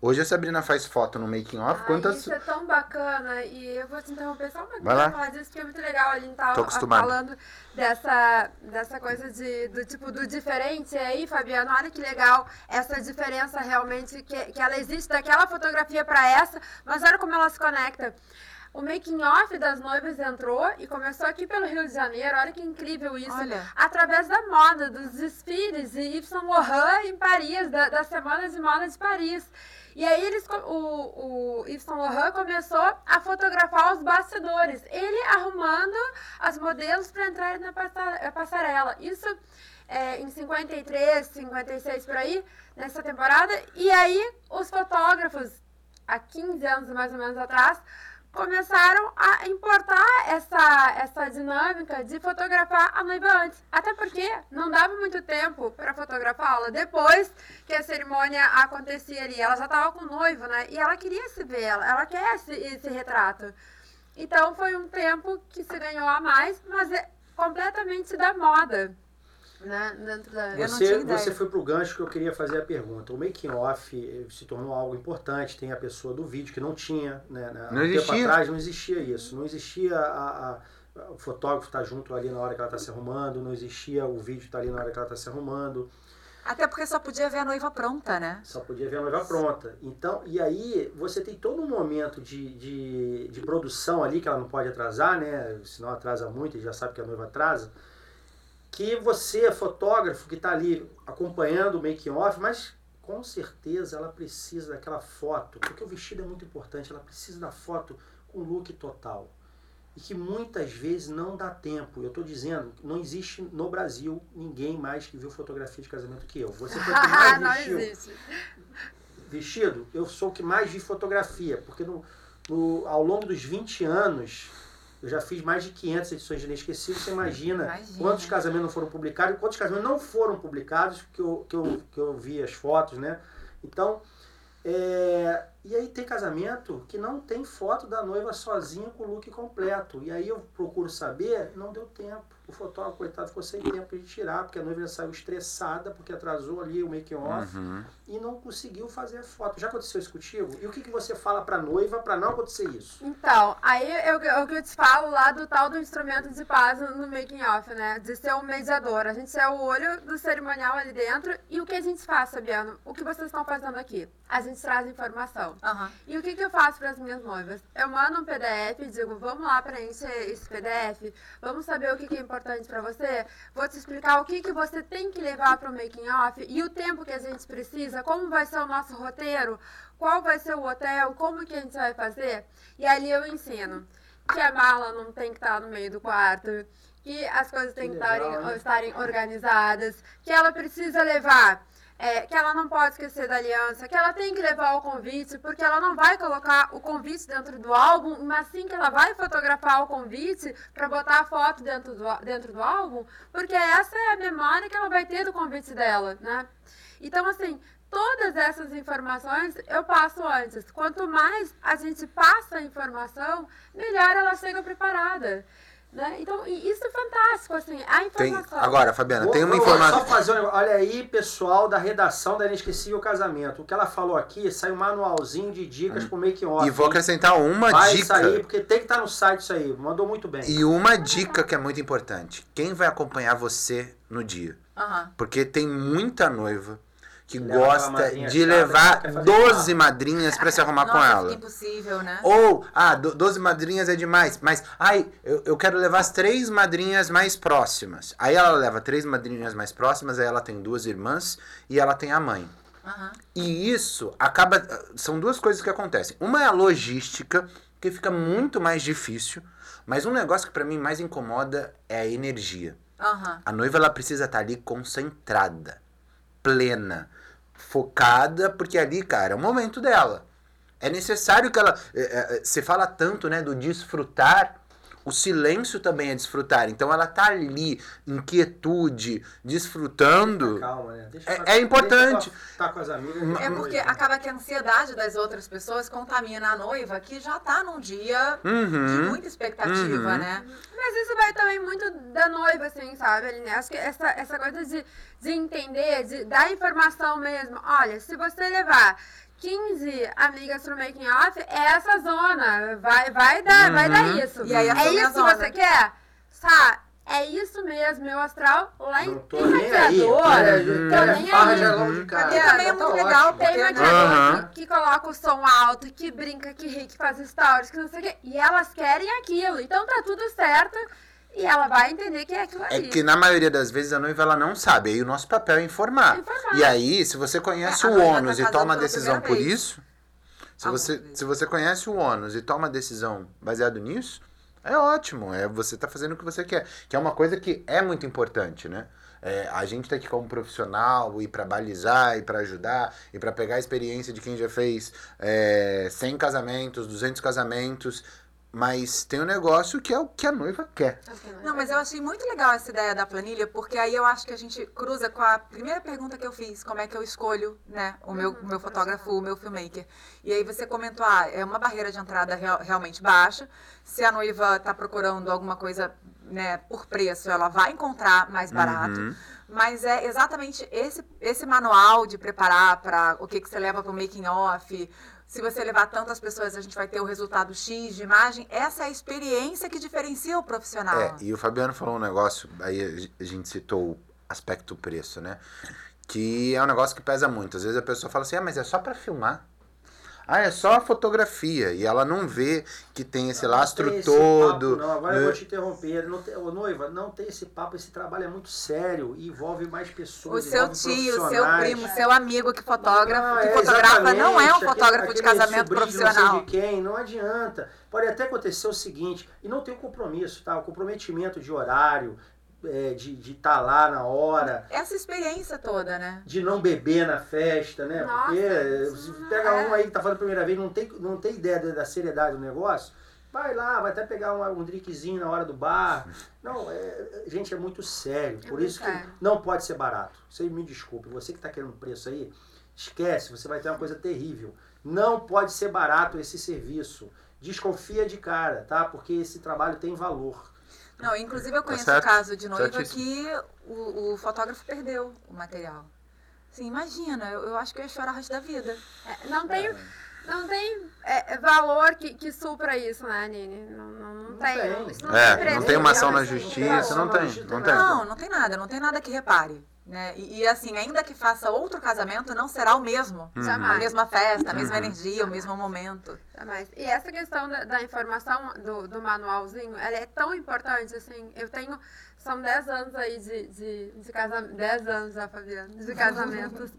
Hoje a Sabrina faz foto no making off.
Ai,
quantas...
Isso é tão bacana. E eu vou te interromper só uma
Vai lá.
falar disso, que é muito legal. A gente tava falando dessa, dessa coisa de, do tipo do diferente. E aí, Fabiano, olha que legal essa diferença realmente que, que ela existe daquela fotografia para essa, mas olha como ela se conecta. O making off das noivas entrou e começou aqui pelo Rio de Janeiro. Olha que incrível isso.
Olha.
Através da moda, dos desfiles de Yves Saint Laurent em Paris, da, das semanas de moda de Paris. E aí eles, o, o Yves Saint Laurent começou a fotografar os bastidores. Ele arrumando as modelos para entrar na passarela. Isso é, em 53, 56 por aí, nessa temporada. E aí os fotógrafos, há 15 anos mais ou menos atrás, começaram a importar essa, essa dinâmica de fotografar a noiva antes. Até porque não dava muito tempo para fotografá-la depois que a cerimônia acontecia ali. Ela já estava com o noivo, né? E ela queria se ver, ela, ela quer esse, esse retrato. Então foi um tempo que se ganhou a mais, mas é completamente da moda. Né? Dentro da...
Você, você foi pro gancho que eu queria fazer a pergunta. O making off eh, se tornou algo importante, tem a pessoa do vídeo que não tinha, né? né
não existia. tempo
atrás não existia isso. Não existia a, a, o fotógrafo estar tá junto ali na hora que ela está se arrumando, não existia o vídeo estar tá ali na hora que ela está se arrumando.
Até porque só podia ver a noiva pronta, né?
Só podia ver a noiva pronta. Então, e aí você tem todo um momento de, de, de produção ali que ela não pode atrasar, né? Senão atrasa muito, e já sabe que a noiva atrasa que você, fotógrafo, que está ali acompanhando o making off, mas com certeza ela precisa daquela foto, porque o vestido é muito importante, ela precisa da foto com look total. E que muitas vezes não dá tempo. Eu estou dizendo, não existe no Brasil ninguém mais que viu fotografia de casamento que eu. Você foi o que mais
não vestiu. Existe.
Vestido, eu sou o que mais vi fotografia, porque no, no, ao longo dos 20 anos eu já fiz mais de 500 edições de Inesquecível. Você imagina, imagina, quantos casamentos não foram publicados e quantos casamentos não foram publicados, que eu, que eu, que eu vi as fotos, né? Então, é, e aí tem casamento que não tem foto da noiva sozinha com o look completo. E aí eu procuro saber, não deu tempo o fotógrafo, coitado, ficou sem tempo de tirar, porque a noiva já saiu estressada, porque atrasou ali o making off uhum. e não conseguiu fazer a foto. Já aconteceu isso contigo? E o que, que você fala pra noiva para não acontecer isso?
Então, aí é o que eu te falo lá do tal do instrumento de paz no making off, né? De ser um mediador. A gente é o olho do cerimonial ali dentro. E o que a gente faz, Fabiano? O que vocês estão fazendo aqui? A gente traz informação. Uhum. E o que, que eu faço para as minhas noivas? Eu mando um PDF e digo, vamos lá preencher esse PDF, vamos saber o que, que é importante para você, vou te explicar o que, que você tem que levar para o making off e o tempo que a gente precisa, como vai ser o nosso roteiro, qual vai ser o hotel, como que a gente vai fazer. E ali eu ensino que a mala não tem que estar no meio do quarto, que as coisas têm que, que estarem, estarem organizadas, que ela precisa levar é, que ela não pode esquecer da aliança, que ela tem que levar o convite, porque ela não vai colocar o convite dentro do álbum, mas sim que ela vai fotografar o convite para botar a foto dentro do, dentro do álbum, porque essa é a memória que ela vai ter do convite dela, né? Então, assim, todas essas informações eu passo antes. Quanto mais a gente passa a informação, melhor ela chega preparada. Né? Então, isso é fantástico, assim, a informação.
Tem, agora, Fabiana, tem uma informação.
Só fazer, olha aí, pessoal da redação da Inesquecível Casamento. O que ela falou aqui, sai um manualzinho de dicas hum. pro make off.
E vou acrescentar uma
vai
dica.
Vai sair, porque tem que estar tá no site isso aí. Mandou muito bem.
E uma dica que é muito importante. Quem vai acompanhar você no dia?
Uhum.
Porque tem muita noiva que gosta de levar 12 madrinhas para se arrumar
Nossa,
com ela.
impossível, né?
Ou, ah, 12 madrinhas é demais, mas, ai, eu, eu quero levar as três madrinhas mais próximas. Aí ela leva três madrinhas mais próximas, aí ela tem duas irmãs e ela tem a mãe.
Uhum.
E isso acaba. São duas coisas que acontecem. Uma é a logística, que fica muito mais difícil, mas um negócio que para mim mais incomoda é a energia.
Uhum.
A noiva ela precisa estar tá ali concentrada, plena focada, porque ali, cara, é o momento dela. É necessário que ela. É, é, você fala tanto, né, do desfrutar. O silêncio também é desfrutar. Então ela tá ali, em quietude, desfrutando.
Calma, né?
Deixa é, é importante.
Tá com as amigas.
É porque acaba que a ansiedade das outras pessoas contamina a noiva que já tá num dia
uhum.
de muita expectativa,
uhum.
né?
Mas isso vai também muito da noiva, assim, sabe? Acho que essa, essa coisa de, de entender, de dar informação mesmo. Olha, se você levar 15 amigas pro making off, é essa zona. Vai, vai, dar, uhum. vai dar isso.
E aí,
é isso que você quer? Sabe? É isso mesmo, meu astral lá em
tem maquiadora.
Uhum. Também
aí.
Cara. também é muito legal,
tem maquiadora uhum. que, que, coloca o som alto, que brinca, que ri, que faz stories, que não sei o quê. E elas querem aquilo. Então tá tudo certo. E ela vai entender que é aquilo
ali. É que na maioria das vezes a noiva ela não sabe. Aí o nosso papel é informar. informar. E aí, se você conhece é, o ônus tá e toma a decisão por vez. isso, se você, se você conhece o ônus e toma a decisão baseado nisso, é ótimo. É você tá fazendo o que você quer. Que é uma coisa que é muito importante, né? É, a gente tá aqui como profissional e para balizar e para ajudar e para pegar a experiência de quem já fez é, 100 casamentos, 200 casamentos Mas tem um negócio que é o que a noiva quer.
Não, mas eu achei muito legal essa ideia da planilha, porque aí eu acho que a gente cruza com a primeira pergunta que eu fiz, como é que eu escolho, né, o meu, o meu fotógrafo, o meu filmmaker. E aí você comentou, ah, é uma barreira de entrada real, realmente baixa. Se a noiva está procurando alguma coisa, né, por preço, ela vai encontrar mais barato. Uhum. Mas é exatamente esse, esse manual de preparar para o que, que você leva para o making off, se você levar tantas pessoas, a gente vai ter o resultado X de imagem. Essa é a experiência que diferencia o profissional.
É, e o Fabiano falou um negócio, aí a gente citou o aspecto preço, né? Que é um negócio que pesa muito. Às vezes a pessoa fala assim, ah, mas é só para filmar. Ah, é só a fotografia. E ela não vê que tem esse não, lastro tem esse todo.
Papo, não, agora né? eu vou te interromper. Não tem, ô, noiva, não tem esse papo, esse trabalho é muito sério e envolve mais pessoas.
O seu tio, o seu primo, seu amigo que fotografa, não, que é, fotografa não é um fotógrafo aquele, de casamento profissional.
Não sei de quem, não adianta. Pode até acontecer o seguinte, e não tem o compromisso, tá? O comprometimento de horário, é, de estar tá lá na hora.
Essa experiência toda, né?
De não beber na festa, né? Nossa, Porque se pega é. um aí que tá falando a primeira vez, não tem, não tem ideia da, da seriedade do negócio, vai lá, vai até pegar um, um drinkzinho na hora do bar. Não, é, gente, é muito sério. É Por isso que não pode ser barato. Você me desculpe, você que está querendo preço aí, esquece, você vai ter uma coisa terrível. Não pode ser barato esse serviço. Desconfia de cara, tá? Porque esse trabalho tem valor.
Não, inclusive eu tá conheço um caso de noiva que o, o, fotógrafo perdeu o material. Sim, imagina, eu, eu, acho que eu ia chorar o resto da vida.
É, não tem, não tem é, é, valor que, que supra isso, né, Nini? Não, não, não, não tem. tem.
Não, é, não tem uma ação na justiça, não tem. Não tem.
Não, não tem nada, não tem nada que repare. Né? E, e, assim, ainda que faça outro casamento, não será o mesmo. Uhum. A mesma festa, a mesma uhum. energia, o mesmo momento.
Jamais. E essa questão da, da informação do, do, manualzinho, ela é tão importante, assim, eu tenho, são 10 anos aí de, de, de casamento, 10 anos, a Fabiana, de casamentos,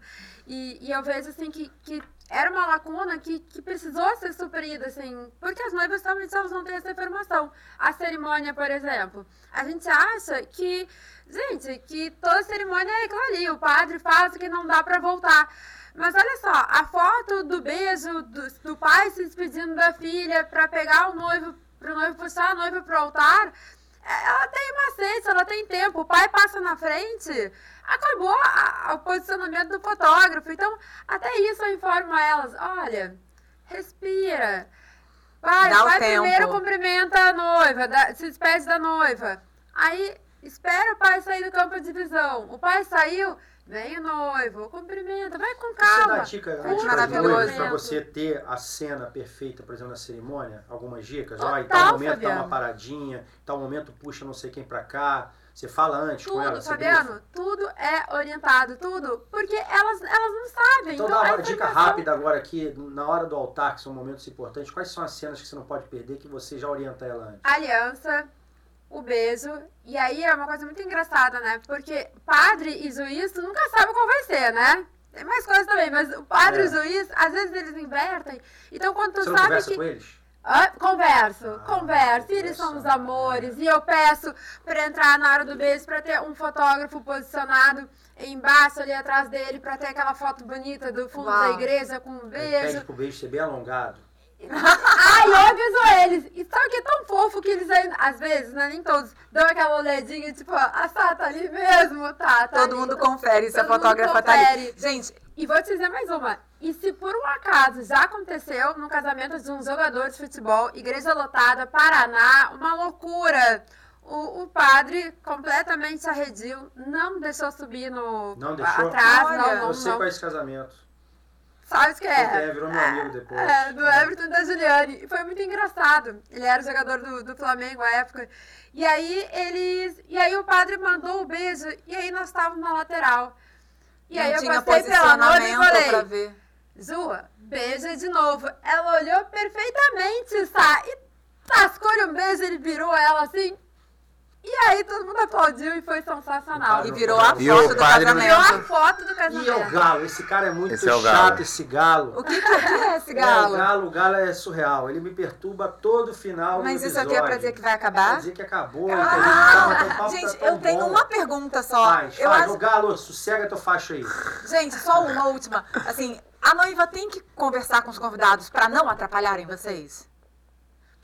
e, e eu vejo, assim, que, que era uma lacuna que, que precisou ser suprida, assim, porque as noivas realmente elas não têm essa informação. A cerimônia, por exemplo, a gente acha que Gente, que toda cerimônia é aquilo ali. O padre faz que não dá para voltar. Mas olha só, a foto do beijo do, do pai se despedindo da filha para pegar o noivo, para o noivo puxar a noiva pro altar, é, ela tem macete, ela tem tempo. O pai passa na frente, acabou a, a, o posicionamento do fotógrafo. Então, até isso eu informo a elas. Olha, respira. Pai, Dá pai primeiro cumprimenta a noiva, se despede da noiva. Aí Espera o pai sair do campo de visão. O pai saiu, vem o noivo, cumprimenta, vai com calma.
Você dá dica, maravilhoso para você ter a cena perfeita, por exemplo, na cerimônia? Algumas dicas? Total, Ó, em tal momento Fabiano. dá uma paradinha, em tal momento puxa não sei quem para cá. Você fala antes
tudo,
com ela?
Fabiano, tudo é orientado, tudo. Porque elas, elas não sabem.
Então, então dá uma dica rápida agora aqui, na hora do altar, que são momentos importantes. Quais são as cenas que você não pode perder que você já orienta ela antes?
Aliança, o beijo. E aí é uma coisa muito engraçada, né? Porque padre e juiz, tu nunca sabe qual vai ser, né? Tem mais coisas também, mas o padre é. e o juiz, às vezes eles invertem. Então quando tu
Você
sabe
que. Com eles?
Ah, converso, ah, converso. Eles são os amores. E eu peço para entrar na hora do beijo para ter um fotógrafo posicionado embaixo ali atrás dele para ter aquela foto bonita do fundo Uau. da igreja com um beijo. Ele
pede pro beijo ser bem alongado.
Ai, eu aviso eles. E sabe que é tão fofo que eles, às vezes, né, nem todos, dão aquela olhadinha, tipo, a Sá tá ali mesmo, tá? tá
Todo
ali.
mundo confere se a fotógrafa tá ali.
Gente, e vou te dizer mais uma. E se por um acaso já aconteceu no casamento de um jogador de futebol, igreja lotada, Paraná, uma loucura. O, o, padre completamente arredio, não deixou subir no
não deixou?
atrás,
Olha,
não, não.
Eu sei não. qual é esse casamento.
Sabe o que é?
É, virou meu amigo depois.
É, do Everton e da Juliane. E foi muito engraçado. Ele era jogador do, do Flamengo à época. E aí eles. E aí o padre mandou o beijo. E aí nós estávamos na lateral. E
Não
aí
eu passei pela noiva e falei.
Zua, beija de novo. Ela olhou perfeitamente, sabe? E tascou-lhe um beijo, ele virou ela assim. E aí todo mundo aplaudiu e foi sensacional.
E virou a foto do casamento.
Virou a foto do casamento.
E é o galo, esse cara é muito esse é chato, esse galo.
O que, que é esse galo?
É, o galo? O galo é surreal, ele me perturba todo final
Mas isso aqui é pra dizer que vai acabar? Pra
dizer que acabou,
ah, que Gente, tá eu tenho bom. uma pergunta só.
Faz, eu faz. Acho... O galo, sossega teu facho aí.
Gente, só uma última. Assim, a noiva tem que conversar com os convidados pra não atrapalharem vocês?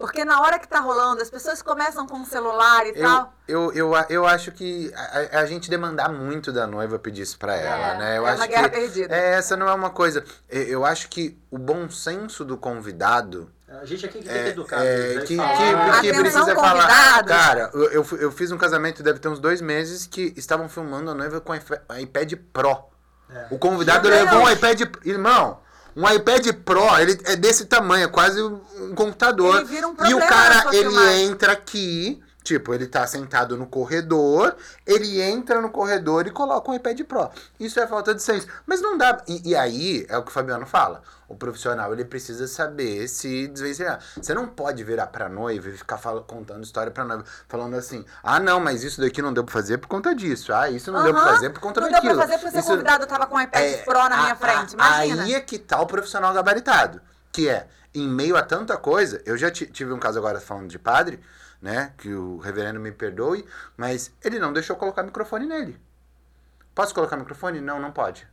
Porque na hora que tá rolando, as pessoas começam com o celular e
eu,
tal.
Eu, eu, eu acho que a, a, gente demandar muito da noiva pedir isso pra ela,
é,
né? Eu
é
acho
uma guerra
que,
perdida.
É, essa não é uma coisa. Eu acho que o bom senso do convidado.
A gente aqui que tem que educar.
É, que, que,
É,
que precisa falar.
convidados.
Cara, eu, eu, eu fiz um casamento, deve ter uns dois meses, que estavam filmando a noiva com a iPad Pro.
É.
O convidado levou um iPad. Irmão, um iPad Pro, ele é desse tamanho, é quase um computador.
Ele vira um
e o cara, ele entra aqui, tipo, ele tá sentado no corredor, ele entra no corredor e coloca um iPad Pro. Isso é falta de senso. Mas não dá. E, e aí, é o que o Fabiano fala. O profissional, ele precisa saber se desvencilhar. Você não pode virar pra noiva e ficar fala- contando história pra noiva, falando assim: ah, não, mas isso daqui não deu pra fazer por conta disso. Ah, isso não deu pra fazer por conta
Não
daquilo.
deu pra fazer porque
Isso-
convidado tava com o iPad
é,
Pro na minha
a-
frente.
a-
Imagina.
Aí é que tá o profissional gabaritado. Que é, em meio a tanta coisa, eu já ti- tive um caso agora falando de padre, né? Que o reverendo me perdoe, mas ele não deixou colocar microfone nele. Posso colocar microfone? Não, não pode.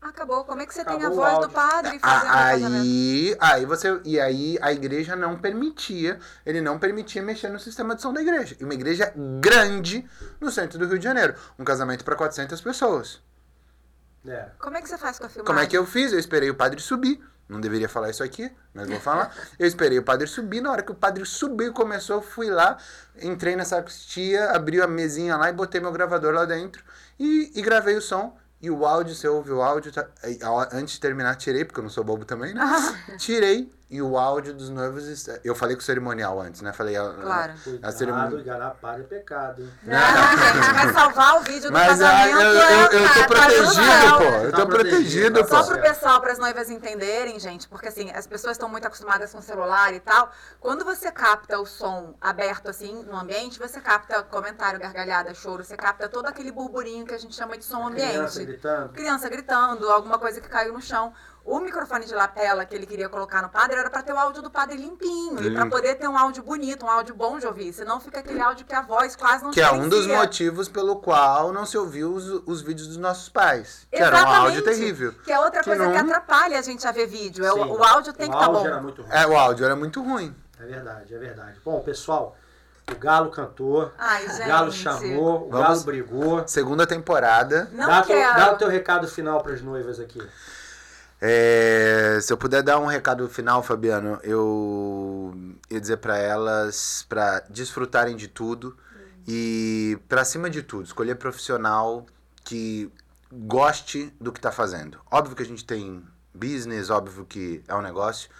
Acabou. Como é que você tem a
Acabou
voz do
áudio.
padre fazendo o casamento?
Aí, aí você. E aí a igreja não permitia, ele não permitia mexer no sistema de som da igreja. E uma igreja grande no centro do Rio de Janeiro. Um casamento para 400 pessoas.
É.
Como é que você faz com a filmagem?
Como é que eu fiz? Eu esperei o padre subir. Não deveria falar isso aqui, mas vou falar. Eu esperei o padre subir. Na hora que o padre subiu e começou, eu fui lá, entrei na sacristia, abri a mesinha lá e botei meu gravador lá dentro. E, e gravei o som. E o áudio, você ouve o áudio. tá- a- Antes de terminar, tirei, porque eu não sou bobo também, né? Tirei. E o áudio dos noivos. está- Eu falei com o cerimonial antes, né? Falei. a-
Claro.
A
Cuidado,
cerimônia.
enganar padre é pecado, hein?
Não, gente, vai salvar o vídeo do
Mas ah,
casamento.
eu, eu, eu tô
tá
protegido, pô. Eu
Tá
tô
protegido,
protegido,
tá
pô.
Só pro pessoal, para as noivas entenderem, gente, porque assim, as pessoas estão muito acostumadas com o celular e tal. Quando você capta o som aberto assim no ambiente, você capta comentário, gargalhada, choro, você capta todo aquele burburinho que a gente chama de som
Criança
ambiente.
gritando.
Criança gritando, alguma coisa que caiu no chão. O microfone de lapela que ele queria colocar no padre era para ter o áudio do padre limpinho e para poder ter um áudio bonito, um áudio bom de ouvir. Senão fica aquele áudio que a voz quase não
Que é um dos motivos pelo qual não se ouviu os, os vídeos dos nossos pais. Que era um áudio terrível.
Que é outra
Que
coisa que
não-
atrapalha a gente a ver vídeo. É o,
Sim.
o áudio tem
o
que estar
áudio
bom.
era muito ruim.
É, o áudio era muito ruim.
É verdade, é verdade. Bom, pessoal, o Galo cantou,
Ai,
o. Galo chamou, o
Vamos-
Galo brigou.
Segunda temporada.
Não
dá, teu,
quero.
dá o teu recado final para as noivas aqui.
É, se eu puder dar um recado final, Fabiano, eu ia dizer pra elas para desfrutarem de tudo e para cima de tudo, escolher profissional que goste do que tá fazendo. Óbvio que a gente tem business, óbvio que é um negócio,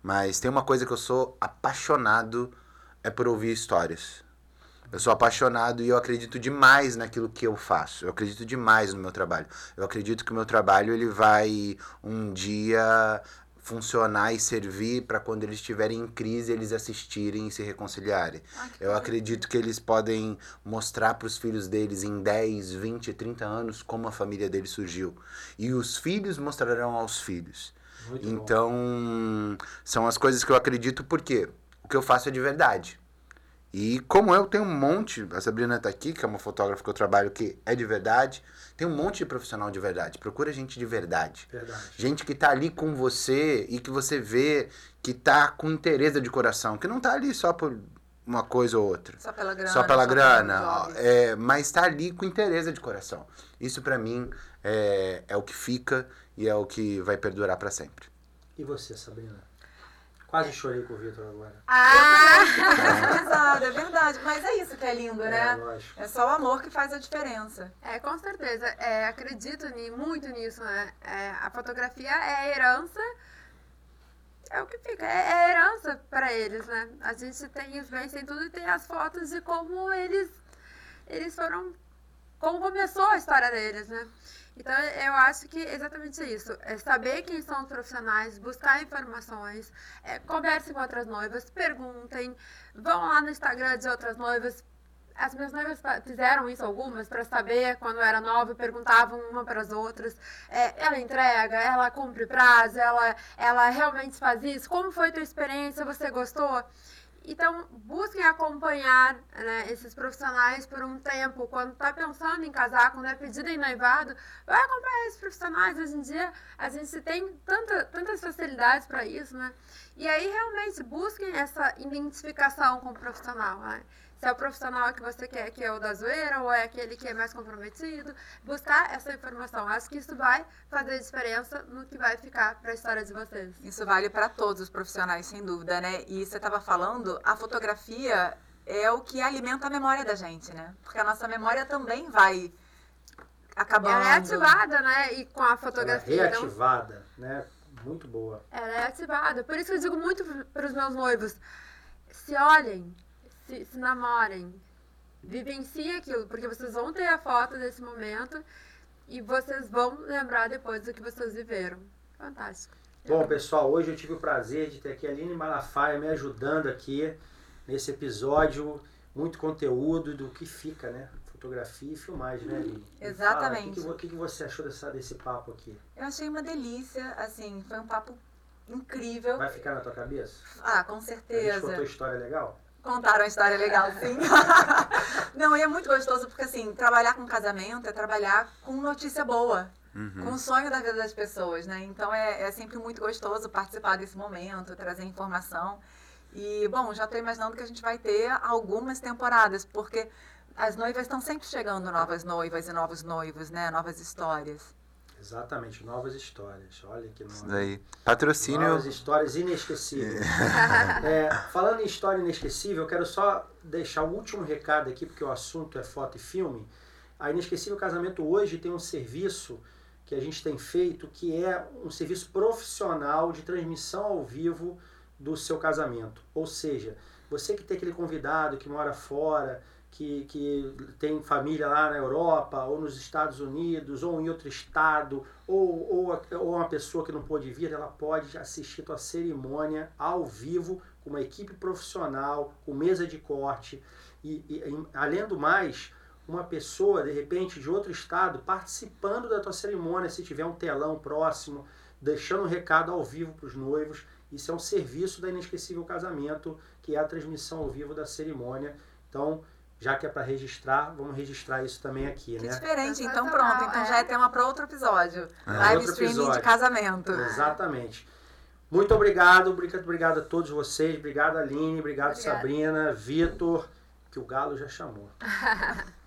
mas tem uma coisa que eu sou apaixonado é por ouvir histórias. Eu sou apaixonado e eu acredito demais naquilo que eu faço. Eu acredito demais no meu trabalho. Eu acredito que o meu trabalho ele vai um dia funcionar e servir para quando eles estiverem em crise eles assistirem e se reconciliarem.
Que
Eu
bom.
acredito que eles podem mostrar para os filhos deles em 10, 20, 30 anos como a família deles surgiu. E os filhos mostrarão aos filhos.
Muito bom.
Então, são as coisas que eu acredito porque o que eu faço é de verdade. E como eu tenho um monte, a Sabrina tá aqui, que é uma fotógrafa que eu trabalho que é de verdade, tem um monte de profissional de verdade. Procura gente de verdade.
Verdade.
Gente que tá ali com você e que você vê que tá com interesse de coração, que não tá ali só por uma coisa ou outra.
Só pela grana.
Só pela
pelos
grana, é, mas tá ali com interesse de coração. Isso pra mim é, é o que fica e é o que vai perdurar pra sempre.
E você, Sabrina? Quase chorei com o Vitor agora.
Ah!
Exato, é verdade. Mas é isso que é lindo,
É,
né?
lógico.
É só o amor que faz a diferença.
É, com certeza. É, acredito ni- muito nisso, né? É, a fotografia é herança. É o que fica, é, é herança para eles, né? A gente tem os bens, tem tudo e tem as fotos de como eles, eles foram. Como começou a história deles, né? Então eu acho que exatamente isso. É saber quem são os profissionais, buscar informações, é, converse com outras noivas, perguntem, vão lá no Instagram de outras noivas, as minhas noivas fizeram isso algumas para saber quando era nova, perguntavam uma para as outras. é, ela entrega, ela cumpre prazo, ela, ela realmente faz isso. Como foi a tua experiência? Você gostou? Então, busquem acompanhar né, esses profissionais por um tempo. Quando está pensando em casar, quando é pedido em noivado, vai acompanhar esses profissionais. Hoje em dia, a gente tem tanta, tantas facilidades para isso, né? E aí, realmente, busquem essa identificação com o profissional. Né? Se é o profissional que você quer, que é o da zoeira, ou é aquele que é mais comprometido. Buscar essa informação. Acho que isso vai fazer diferença no que vai ficar para a história de vocês.
Isso vale para todos os profissionais, sem dúvida, né? E você estava falando, a fotografia é o que alimenta a memória da gente, né? Porque a nossa memória também vai acabando.
Ela é ativada, né? E com a fotografia.
Ela é reativada, então... né? Muito boa.
Ela é ativada. Por isso que eu digo muito para os meus noivos: se olhem, se, se namorem, vivenciem aquilo, porque vocês vão ter a foto desse momento e vocês vão lembrar depois do que vocês viveram. Fantástico.
Bom, pessoal, hoje eu tive o prazer de ter aqui a Aline Malafaia me ajudando aqui nesse episódio. Muito conteúdo do que fica, né? Fotografia e filmagem, né, Aline?
Exatamente.
o que, que, que, você achou dessa, desse papo aqui?
Eu achei uma delícia, assim, foi um papo incrível.
Vai ficar na tua cabeça?
Ah, com certeza. A
gente contou história legal?
Contaram uma história legal, sim. Não, e é muito gostoso porque, assim, trabalhar com casamento é trabalhar com notícia boa. Uhum. Com o sonho da vida das pessoas, né? Então é, é sempre muito gostoso participar desse momento, trazer informação. E, bom, já estou imaginando que a gente vai ter algumas temporadas, porque as noivas estão sempre chegando novas noivas e novos noivos, né? Novas histórias.
Exatamente, novas histórias. Olha que nome. Isso
daí. Patrocínio.
Novas histórias inesquecíveis. é, falando em história inesquecível, eu quero só deixar o último recado aqui, porque o assunto é foto e filme. A Inesquecível Casamento hoje tem um serviço que a gente tem feito, que é um serviço profissional de transmissão ao vivo do seu casamento. Ou seja, você que tem aquele convidado que mora fora, que, que tem família lá na Europa, ou nos Estados Unidos, ou em outro estado, ou, ou, ou uma pessoa que não pôde vir, ela pode assistir tua cerimônia ao vivo, com uma equipe profissional, com mesa de corte, e, e além do mais, uma pessoa, de repente, de outro estado, participando da tua cerimônia, se tiver um telão próximo, deixando um recado ao vivo para os noivos. Isso é um serviço da Inesquecível Casamento, que é a transmissão ao vivo da cerimônia. Então, já que é para registrar, vamos registrar isso também aqui,
que
né?
diferente, então pronto, então já é tema para outro episódio. É. Live outro streaming episódio. de casamento.
Exatamente. Muito obrigado, obrigado a todos vocês, obrigado Aline, obrigado Obrigada. Sabrina, Vitor, que o Galo já chamou.